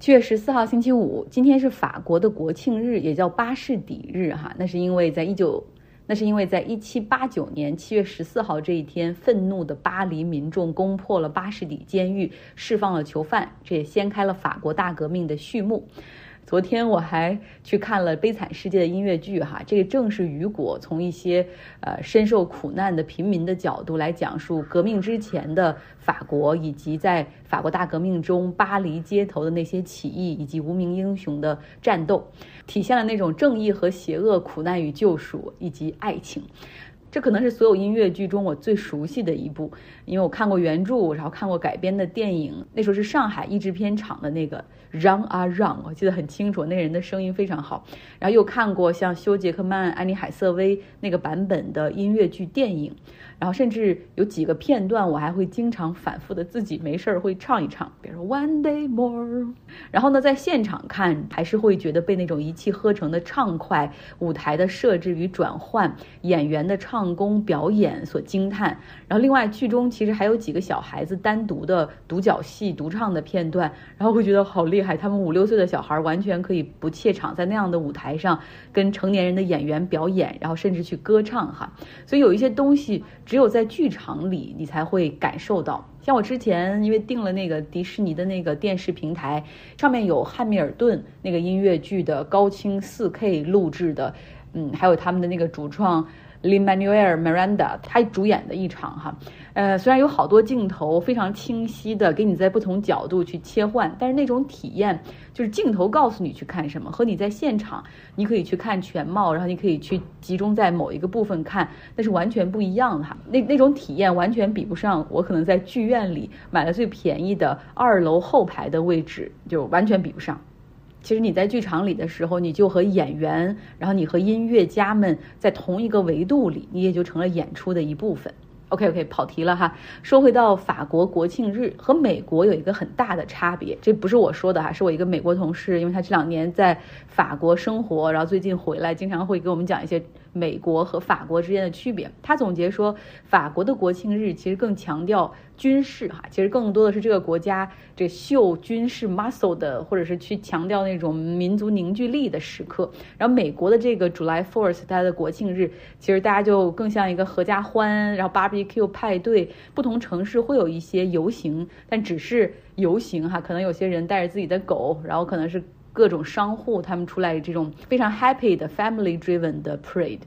七月十四号星期五，今天是法国的国庆日，也叫巴士底日哈。那是因为在一九，那是因为在一七八九年七月十四号这一天，愤怒的巴黎民众攻破了巴士底监狱，释放了囚犯，这也掀开了法国大革命的序幕。昨天我还去看了《悲惨世界》的音乐剧，哈，这个正是雨果从一些呃深受苦难的平民的角度来讲述革命之前的法国，以及在法国大革命中巴黎街头的那些起义以及无名英雄的战斗，体现了那种正义和邪恶、苦难与救赎以及爱情。这可能是所有音乐剧中我最熟悉的一部，因为我看过原著，然后看过改编的电影。那时候是上海译制片厂的那个让啊让，我记得很清楚，那人的声音非常好。然后又看过像休·杰克曼、安妮·海瑟薇那个版本的音乐剧电影。然后甚至有几个片段，我还会经常反复的自己没事儿会唱一唱，比如说 One Day More。然后呢，在现场看还是会觉得被那种一气呵成的畅快、舞台的设置与转换、演员的唱功表演所惊叹。然后另外剧中其实还有几个小孩子单独的独角戏、独唱的片段，然后会觉得好厉害，他们五六岁的小孩完全可以不怯场，在那样的舞台上跟成年人的演员表演，然后甚至去歌唱哈。所以有一些东西。只有在剧场里，你才会感受到。像我之前因为订了那个迪士尼的那个电视平台，上面有汉密尔顿那个音乐剧的高清 4K 录制的，嗯，还有他们的那个主创。Lin Manuel Miranda，他主演的一场哈，呃，虽然有好多镜头非常清晰的给你在不同角度去切换，但是那种体验就是镜头告诉你去看什么，和你在现场你可以去看全貌，然后你可以去集中在某一个部分看，那是完全不一样的哈。那那种体验完全比不上我可能在剧院里买了最便宜的二楼后排的位置，就完全比不上。其实你在剧场里的时候，你就和演员，然后你和音乐家们在同一个维度里，你也就成了演出的一部分。OK OK，跑题了哈。说回到法国国庆日和美国有一个很大的差别，这不是我说的哈，是我一个美国同事，因为他这两年在法国生活，然后最近回来，经常会给我们讲一些。美国和法国之间的区别，他总结说，法国的国庆日其实更强调军事哈，其实更多的是这个国家这秀军事 muscle 的，或者是去强调那种民族凝聚力的时刻。然后美国的这个 July Fourth，它的国庆日，其实大家就更像一个合家欢，然后 barbecue 派对，不同城市会有一些游行，但只是游行哈，可能有些人带着自己的狗，然后可能是。各种商户，他们出来这种非常 happy 的 family driven 的 parade。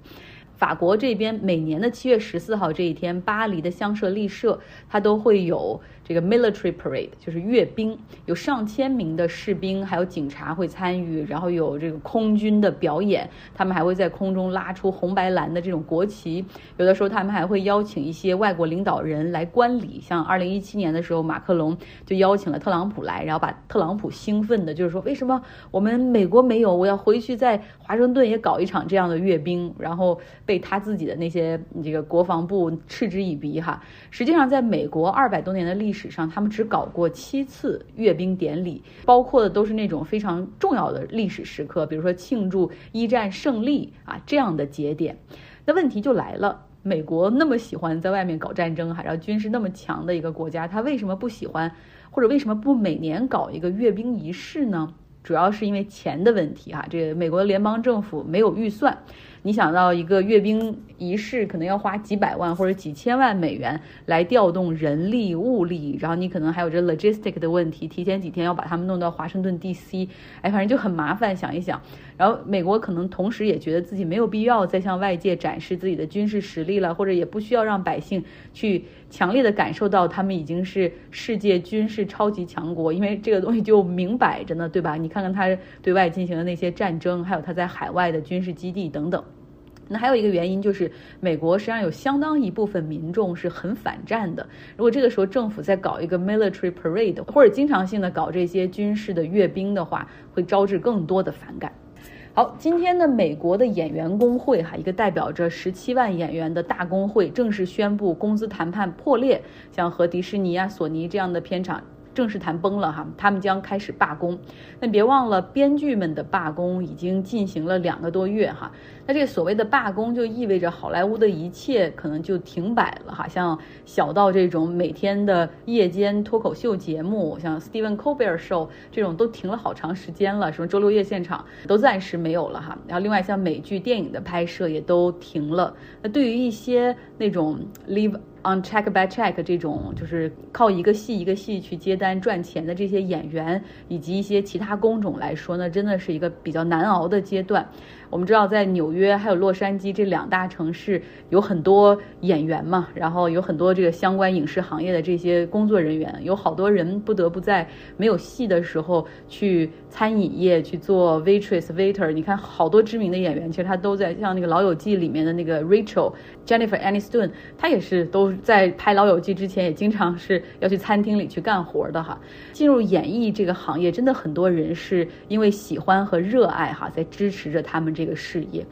法国这边每年的七月十四号这一天，巴黎的香榭丽舍它都会有。这个 military parade 就是阅兵，有上千名的士兵还有警察会参与，然后有这个空军的表演，他们还会在空中拉出红白蓝的这种国旗，有的时候他们还会邀请一些外国领导人来观礼，像二零一七年的时候，马克龙就邀请了特朗普来，然后把特朗普兴奋的，就是说为什么我们美国没有，我要回去在华盛顿也搞一场这样的阅兵，然后被他自己的那些这个国防部嗤之以鼻哈。实际上，在美国二百多年的历史上，他们只搞过七次阅兵典礼，包括的都是那种非常重要的历史时刻，比如说庆祝一战胜利啊这样的节点。那问题就来了，美国那么喜欢在外面搞战争，哈然后军事那么强的一个国家，他为什么不喜欢，或者为什么不每年搞一个阅兵仪式呢？主要是因为钱的问题哈，这个美国的联邦政府没有预算。你想到一个阅兵仪式，可能要花几百万或者几千万美元来调动人力物力，然后你可能还有这 logistic 的问题，提前几天要把他们弄到华盛顿 D.C.，哎，反正就很麻烦。想一想，然后美国可能同时也觉得自己没有必要再向外界展示自己的军事实力了，或者也不需要让百姓去强烈的感受到他们已经是世界军事超级强国，因为这个东西就明摆着呢，对吧？你看看他对外进行的那些战争，还有他在海外的军事基地等等。那还有一个原因就是，美国实际上有相当一部分民众是很反战的。如果这个时候政府在搞一个 military parade，或者经常性的搞这些军事的阅兵的话，会招致更多的反感。好，今天呢，美国的演员工会哈，一个代表着十七万演员的大工会正式宣布工资谈判破裂，像和迪士尼啊、索尼这样的片场。正式谈崩了哈，他们将开始罢工。那别忘了，编剧们的罢工已经进行了两个多月哈。那这个所谓的罢工，就意味着好莱坞的一切可能就停摆了哈。像小到这种每天的夜间脱口秀节目，像 Stephen Colbert Show 这种都停了好长时间了，什么周六夜现场都暂时没有了哈。然后另外像美剧、电影的拍摄也都停了。那对于一些那种 live on check by check 这种就是靠一个戏一个戏去接单赚钱的这些演员以及一些其他工种来说呢，真的是一个比较难熬的阶段。我们知道，在纽约还有洛杉矶这两大城市有很多演员嘛，然后有很多这个相关影视行业的这些工作人员，有好多人不得不在没有戏的时候去餐饮业去做 waitress waiter。你看，好多知名的演员，其实他都在像那个《老友记》里面的那个 Rachel Jennifer Aniston，她也是都在拍《老友记》之前，也经常是要去餐厅里去干活的哈。进入演艺这个行业，真的很多人是因为喜欢和热爱哈，在支持着他们这。这个事业，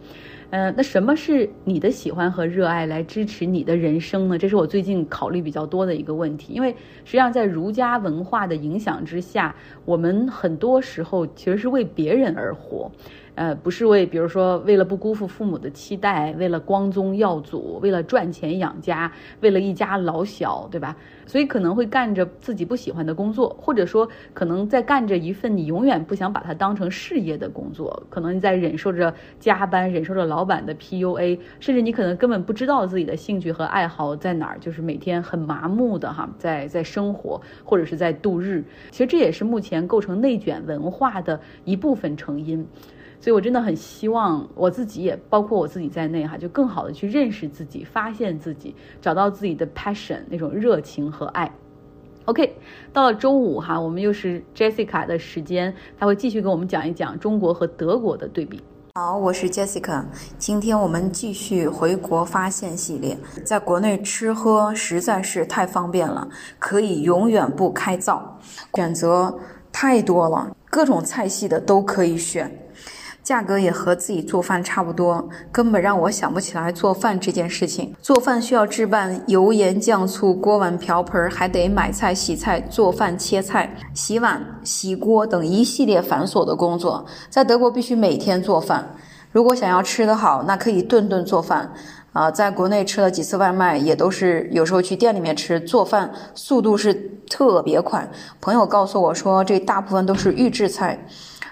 呃，那什么是你的喜欢和热爱来支持你的人生呢？这是我最近考虑比较多的一个问题。因为实际上在儒家文化的影响之下，我们很多时候其实是为别人而活。呃，不是为，比如说为了不辜负父母的期待，为了光宗耀祖，为了赚钱养家，为了一家老小，对吧？所以可能会干着自己不喜欢的工作，或者说可能在干着一份你永远不想把它当成事业的工作，可能你在忍受着加班，忍受着老板的 PUA，甚至你可能根本不知道自己的兴趣和爱好在哪儿，就是每天很麻木的哈，在在生活或者是在度日。其实这也是目前构成内卷文化的一部分成因。所以，我真的很希望我自己也包括我自己在内哈，就更好的去认识自己，发现自己，找到自己的 passion 那种热情和爱。OK，到了周五哈，我们又是 Jessica 的时间，他会继续跟我们讲一讲中国和德国的对比。好，我是 Jessica，今天我们继续回国发现系列。在国内吃喝实在是太方便了，可以永远不开灶，选择太多了，各种菜系的都可以选。价格也和自己做饭差不多，根本让我想不起来做饭这件事情。做饭需要置办油盐酱醋、锅碗瓢盆，还得买菜、洗菜、做饭、切菜、洗碗、洗锅等一系列繁琐的工作。在德国必须每天做饭，如果想要吃得好，那可以顿顿做饭。啊，在国内吃了几次外卖，也都是有时候去店里面吃，做饭速度是特别快。朋友告诉我说，这大部分都是预制菜。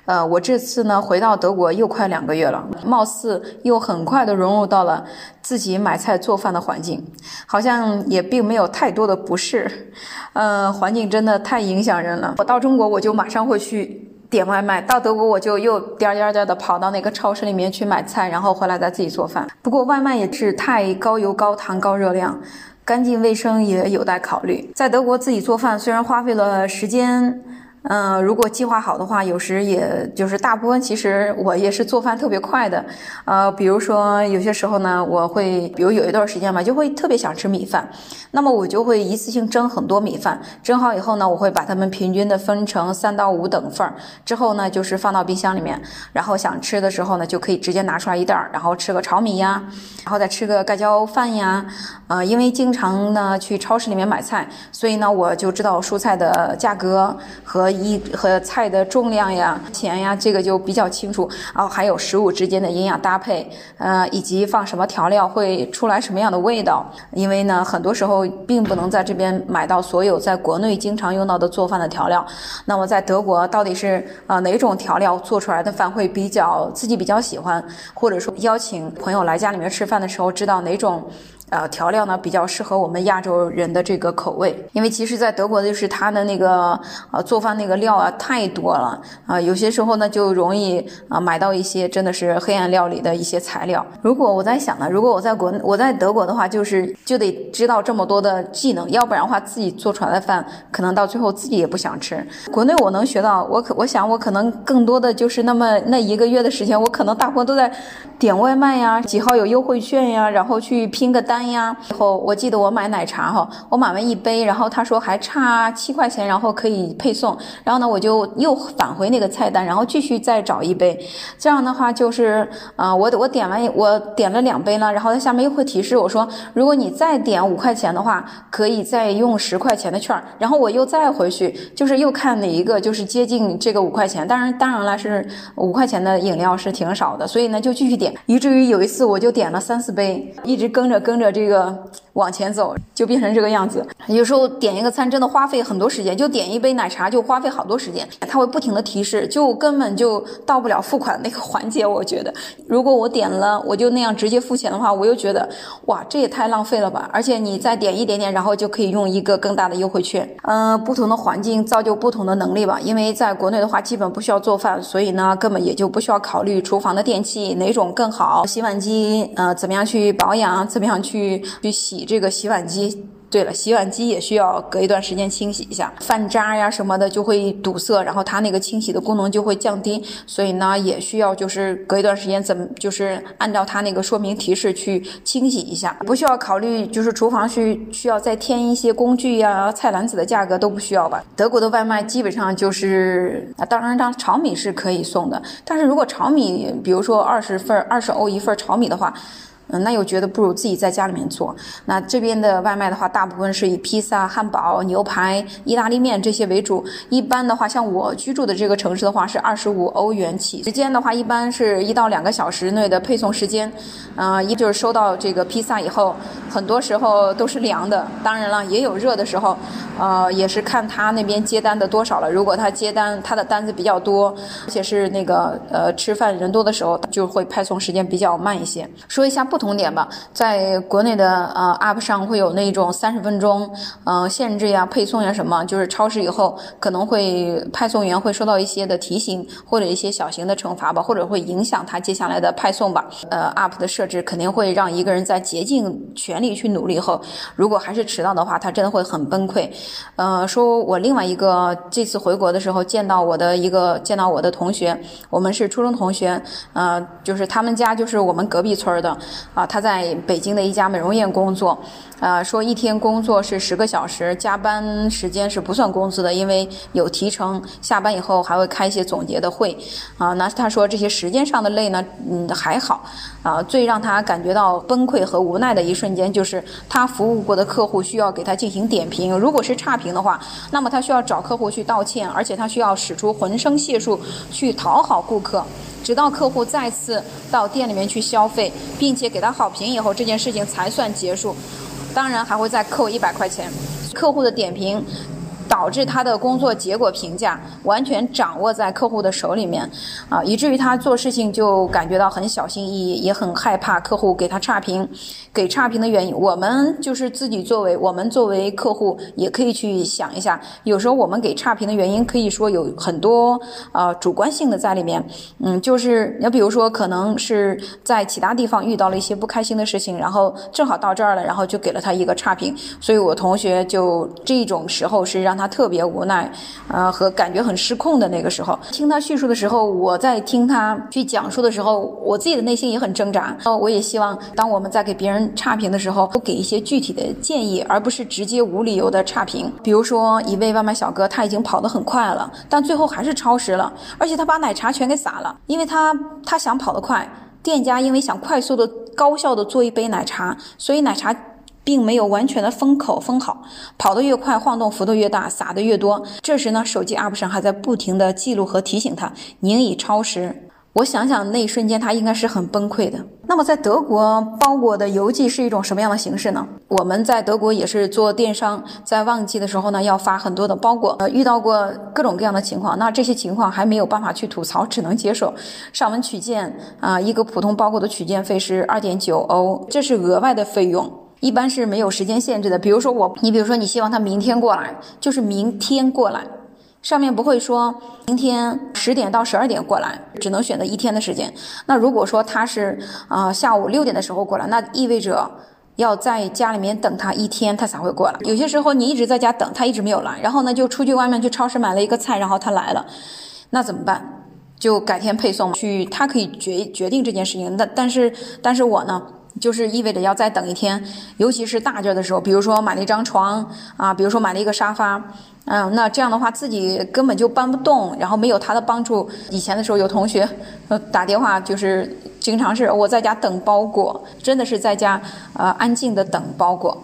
呃，我这次呢回到德国又快两个月了，貌似又很快的融入到了自己买菜做饭的环境，好像也并没有太多的不适。呃，环境真的太影响人了。我到中国我就马上会去点外卖，到德国我就又颠颠颠的跑到那个超市里面去买菜，然后回来再自己做饭。不过外卖也是太高油、高糖、高热量，干净卫生也有待考虑。在德国自己做饭虽然花费了时间。嗯，如果计划好的话，有时也就是大部分，其实我也是做饭特别快的。呃，比如说有些时候呢，我会，比如有一段时间嘛，就会特别想吃米饭，那么我就会一次性蒸很多米饭，蒸好以后呢，我会把它们平均的分成三到五等份儿，之后呢，就是放到冰箱里面，然后想吃的时候呢，就可以直接拿出来一袋儿，然后吃个炒米呀，然后再吃个盖浇饭呀。呃，因为经常呢去超市里面买菜，所以呢我就知道蔬菜的价格和。一和菜的重量呀、钱呀，这个就比较清楚。然后还有食物之间的营养搭配，呃，以及放什么调料会出来什么样的味道。因为呢，很多时候并不能在这边买到所有在国内经常用到的做饭的调料。那么在德国到底是啊哪种调料做出来的饭会比较自己比较喜欢，或者说邀请朋友来家里面吃饭的时候，知道哪种？呃，调料呢比较适合我们亚洲人的这个口味，因为其实，在德国就是它的那个呃做饭那个料啊太多了啊，有些时候呢就容易啊买到一些真的是黑暗料理的一些材料。如果我在想呢，如果我在国我在德国的话，就是就得知道这么多的技能，要不然的话自己做出来的饭可能到最后自己也不想吃。国内我能学到，我可我想我可能更多的就是那么那一个月的时间，我可能大部分都在点外卖呀，几号有优惠券呀，然后去拼个单。单呀。然后我记得我买奶茶哈，我买完一杯，然后他说还差七块钱，然后可以配送。然后呢，我就又返回那个菜单，然后继续再找一杯。这样的话就是啊，我我点完我点了两杯了，然后它下面又会提示我说，如果你再点五块钱的话，可以再用十块钱的券。然后我又再回去，就是又看哪一个就是接近这个五块钱。当然，当然了，是五块钱的饮料是挺少的，所以呢就继续点，以至于有一次我就点了三四杯，一直跟着跟着这个往前走，就变成这个样子。有时候点一个餐真的花费很多时间，就点一杯奶茶就花费好多时间，它会不停的提示，就根本就到不了付款那个环节。我觉得，如果我点了我就那样直接付钱的话，我又觉得哇，这也太浪费了吧！而且你再点一点点，然后就可以用一个更大的优惠券。嗯，不同的环境造就不同的能力吧。因为在国内的话，基本不需要做饭，所以呢，根本也就不需要考虑厨房的电器哪种更好，洗碗机呃怎么样去保养，怎么样去去去洗这个洗碗机。对了，洗碗机也需要隔一段时间清洗一下，饭渣呀什么的就会堵塞，然后它那个清洗的功能就会降低，所以呢也需要就是隔一段时间怎么就是按照它那个说明提示去清洗一下，不需要考虑就是厨房需需要再添一些工具呀、菜篮子的价格都不需要吧。德国的外卖基本上就是，当然当炒米是可以送的，但是如果炒米，比如说二十份二十欧一份炒米的话。嗯，那又觉得不如自己在家里面做。那这边的外卖的话，大部分是以披萨、汉堡、牛排、意大利面这些为主。一般的话，像我居住的这个城市的话，是二十五欧元起。时间的话，一般是一到两个小时内的配送时间。嗯，一就是收到这个披萨以后，很多时候都是凉的。当然了，也有热的时候。呃，也是看他那边接单的多少了。如果他接单，他的单子比较多，而且是那个呃吃饭人多的时候，就会派送时间比较慢一些。说一下不同点吧，在国内的呃 App 上会有那种三十分钟呃限制呀、配送呀什么，就是超时以后可能会派送员会收到一些的提醒或者一些小型的惩罚吧，或者会影响他接下来的派送吧。呃，App 的设置肯定会让一个人在竭尽全力去努力后，如果还是迟到的话，他真的会很崩溃。呃，说我另外一个这次回国的时候见到我的一个见到我的同学，我们是初中同学，呃，就是他们家就是我们隔壁村的，啊，他在北京的一家美容院工作。呃，说一天工作是十个小时，加班时间是不算工资的，因为有提成。下班以后还会开一些总结的会，啊，那他说这些时间上的累呢，嗯，还好。啊，最让他感觉到崩溃和无奈的一瞬间，就是他服务过的客户需要给他进行点评，如果是差评的话，那么他需要找客户去道歉，而且他需要使出浑身解数去讨好顾客，直到客户再次到店里面去消费，并且给他好评以后，这件事情才算结束。当然还会再扣一百块钱，客户的点评。导致他的工作结果评价完全掌握在客户的手里面，啊，以至于他做事情就感觉到很小心翼翼，也很害怕客户给他差评。给差评的原因，我们就是自己作为我们作为客户，也可以去想一下。有时候我们给差评的原因，可以说有很多呃主观性的在里面。嗯，就是你比如说，可能是在其他地方遇到了一些不开心的事情，然后正好到这儿了，然后就给了他一个差评。所以我同学就这种时候是让。他特别无奈，呃，和感觉很失控的那个时候，听他叙述的时候，我在听他去讲述的时候，我自己的内心也很挣扎。哦，我也希望，当我们在给别人差评的时候，都给一些具体的建议，而不是直接无理由的差评。比如说，一位外卖小哥，他已经跑得很快了，但最后还是超时了，而且他把奶茶全给洒了，因为他他想跑得快，店家因为想快速的、高效的做一杯奶茶，所以奶茶。并没有完全的封口封好，跑得越快，晃动幅度越大，撒的越多。这时呢，手机 App 上还在不停的记录和提醒他，您已超时。我想想，那一瞬间他应该是很崩溃的。那么，在德国包裹的邮寄是一种什么样的形式呢？我们在德国也是做电商，在旺季的时候呢，要发很多的包裹，呃，遇到过各种各样的情况。那这些情况还没有办法去吐槽，只能接受。上门取件啊，一个普通包裹的取件费是二点九欧，这是额外的费用。一般是没有时间限制的，比如说我，你比如说你希望他明天过来，就是明天过来，上面不会说明天十点到十二点过来，只能选择一天的时间。那如果说他是啊下午六点的时候过来，那意味着要在家里面等他一天，他才会过来。有些时候你一直在家等他，一直没有来，然后呢就出去外面去超市买了一个菜，然后他来了，那怎么办？就改天配送去，他可以决决定这件事情。但但是但是我呢？就是意味着要再等一天，尤其是大件的时候，比如说买了一张床啊，比如说买了一个沙发，嗯，那这样的话自己根本就搬不动，然后没有他的帮助。以前的时候有同学呃打电话，就是经常是我在家等包裹，真的是在家呃安静的等包裹。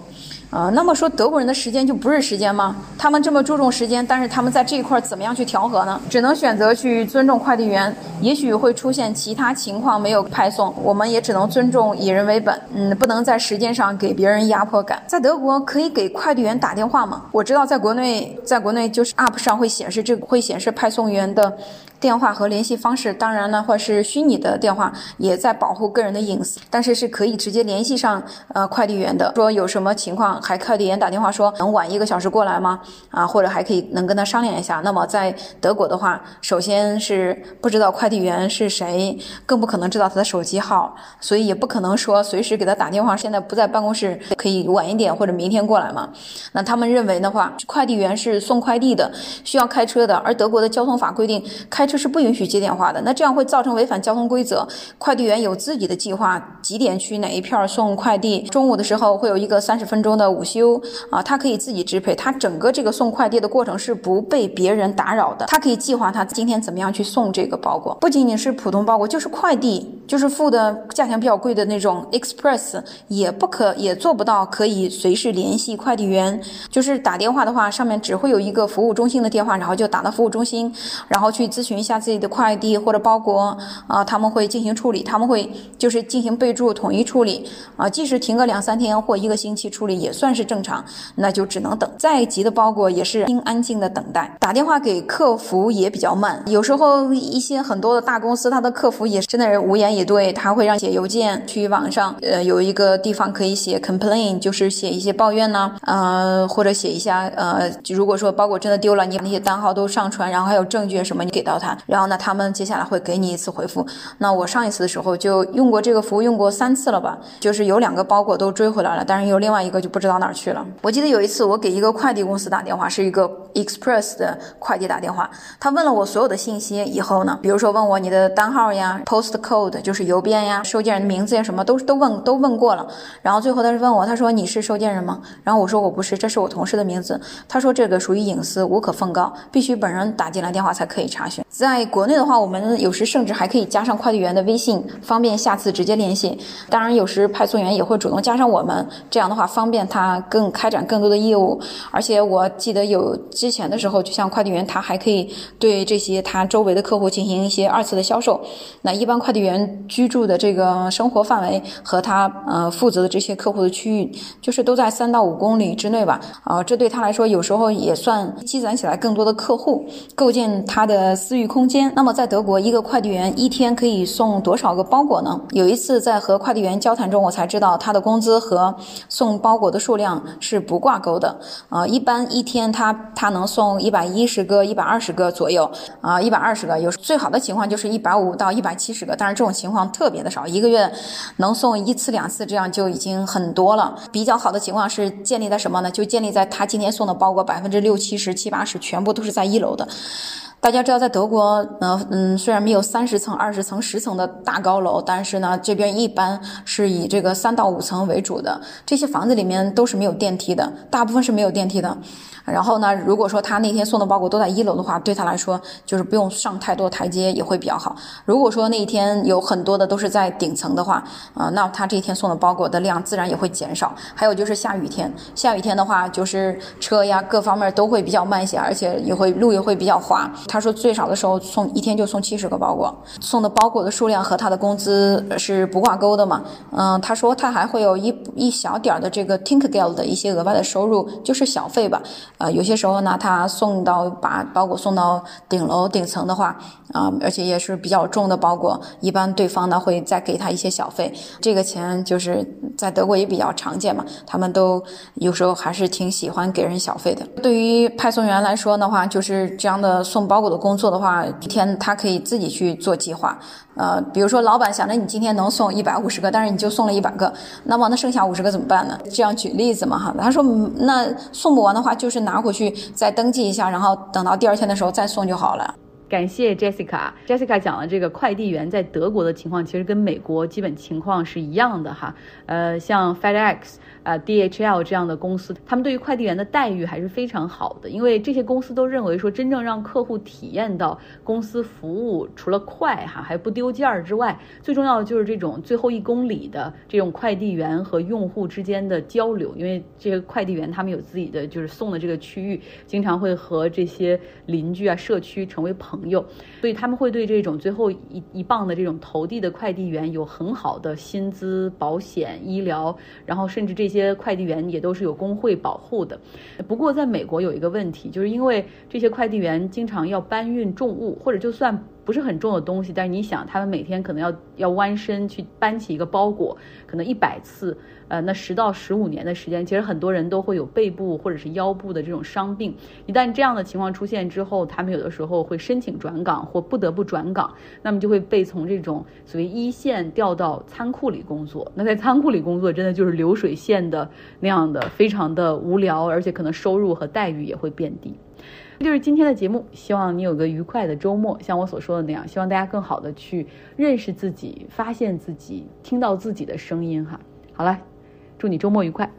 呃，那么说德国人的时间就不是时间吗？他们这么注重时间，但是他们在这一块怎么样去调和呢？只能选择去尊重快递员，也许会出现其他情况没有派送，我们也只能尊重以人为本，嗯，不能在时间上给别人压迫感。在德国可以给快递员打电话吗？我知道在国内，在国内就是 App 上会显示这个会显示派送员的。电话和联系方式，当然呢，或是虚拟的电话，也在保护个人的隐私，但是是可以直接联系上呃快递员的。说有什么情况，还快递员打电话说能晚一个小时过来吗？啊，或者还可以能跟他商量一下。那么在德国的话，首先是不知道快递员是谁，更不可能知道他的手机号，所以也不可能说随时给他打电话。现在不在办公室，可以晚一点或者明天过来嘛？那他们认为的话，快递员是送快递的，需要开车的，而德国的交通法规定开车。是不允许接电话的，那这样会造成违反交通规则。快递员有自己的计划，几点去哪一片送快递？中午的时候会有一个三十分钟的午休啊，他可以自己支配。他整个这个送快递的过程是不被别人打扰的。他可以计划他今天怎么样去送这个包裹。不仅仅是普通包裹，就是快递，就是付的价钱比较贵的那种 express，也不可也做不到可以随时联系快递员。就是打电话的话，上面只会有一个服务中心的电话，然后就打到服务中心，然后去咨询。一下自己的快递或者包裹啊，他们会进行处理，他们会就是进行备注，统一处理啊。即使停个两三天或一个星期处理也算是正常，那就只能等。再急的包裹也是应安静的等待。打电话给客服也比较慢，有时候一些很多的大公司，它的客服也是真的是无言以对，他会让写邮件去网上，呃，有一个地方可以写 complain，就是写一些抱怨呢，呃，或者写一下，呃，如果说包裹真的丢了，你把那些单号都上传，然后还有证据什么，你给到他。然后呢，他们接下来会给你一次回复。那我上一次的时候就用过这个服务，用过三次了吧？就是有两个包裹都追回来了，但是有另外一个就不知道哪儿去了。我记得有一次我给一个快递公司打电话，是一个 Express 的快递打电话，他问了我所有的信息以后呢，比如说问我你的单号呀、Post Code 就是邮编呀、收件人的名字呀什么，都都问都问过了。然后最后他是问我，他说你是收件人吗？然后我说我不是，这是我同事的名字。他说这个属于隐私，无可奉告，必须本人打进来电话才可以查询。在国内的话，我们有时甚至还可以加上快递员的微信，方便下次直接联系。当然，有时派送员也会主动加上我们，这样的话方便他更开展更多的业务。而且我记得有之前的时候，就像快递员，他还可以对这些他周围的客户进行一些二次的销售。那一般快递员居住的这个生活范围和他呃负责的这些客户的区域，就是都在三到五公里之内吧。啊，这对他来说有时候也算积攒起来更多的客户，构建他的私域。空间。那么在德国，一个快递员一天可以送多少个包裹呢？有一次在和快递员交谈中，我才知道他的工资和送包裹的数量是不挂钩的。啊，一般一天他他能送一百一十个、一百二十个左右。啊，一百二十个有最好的情况就是一百五到一百七十个，但是这种情况特别的少，一个月能送一次两次，这样就已经很多了。比较好的情况是建立在什么呢？就建立在他今天送的包裹百分之六七十、七八十全部都是在一楼的。大家知道，在德国，呃，嗯，虽然没有三十层、二十层、十层的大高楼，但是呢，这边一般是以这个三到五层为主的。这些房子里面都是没有电梯的，大部分是没有电梯的。然后呢，如果说他那天送的包裹都在一楼的话，对他来说就是不用上太多台阶，也会比较好。如果说那一天有很多的都是在顶层的话，啊，那他这一天送的包裹的量自然也会减少。还有就是下雨天，下雨天的话，就是车呀各方面都会比较慢一些，而且也会路也会比较滑。他说最少的时候送一天就送七十个包裹，送的包裹的数量和他的工资是不挂钩的嘛？嗯，他说他还会有一一小点的这个 Tinkgeld 的一些额外的收入，就是小费吧。啊，有些时候呢，他送到把包裹送到顶楼顶层的话，啊，而且也是比较重的包裹，一般对方呢会再给他一些小费，这个钱就是在德国也比较常见嘛，他们都有时候还是挺喜欢给人小费的。对于派送员来说的话，就是这样的送包包裹的工作的话，一天他可以自己去做计划。呃，比如说老板想着你今天能送一百五十个，但是你就送了一百个，那么那剩下五十个怎么办呢？这样举例子嘛哈。他说那送不完的话，就是拿回去再登记一下，然后等到第二天的时候再送就好了。感谢 Jessica。Jessica 讲了这个快递员在德国的情况，其实跟美国基本情况是一样的哈。呃，像 FedEx。啊，DHL 这样的公司，他们对于快递员的待遇还是非常好的，因为这些公司都认为说，真正让客户体验到公司服务除了快哈还不丢件儿之外，最重要的就是这种最后一公里的这种快递员和用户之间的交流，因为这些快递员他们有自己的就是送的这个区域，经常会和这些邻居啊、社区成为朋朋友，所以他们会对这种最后一一棒的这种投递的快递员有很好的薪资、保险、医疗，然后甚至这。些快递员也都是有工会保护的，不过在美国有一个问题，就是因为这些快递员经常要搬运重物，或者就算。不是很重的东西，但是你想，他们每天可能要要弯身去搬起一个包裹，可能一百次，呃，那十到十五年的时间，其实很多人都会有背部或者是腰部的这种伤病。一旦这样的情况出现之后，他们有的时候会申请转岗或不得不转岗，那么就会被从这种所谓一线调到仓库里工作。那在仓库里工作，真的就是流水线的那样的，非常的无聊，而且可能收入和待遇也会变低。这就是今天的节目，希望你有个愉快的周末。像我所说的那样，希望大家更好的去认识自己，发现自己，听到自己的声音哈。好了，祝你周末愉快。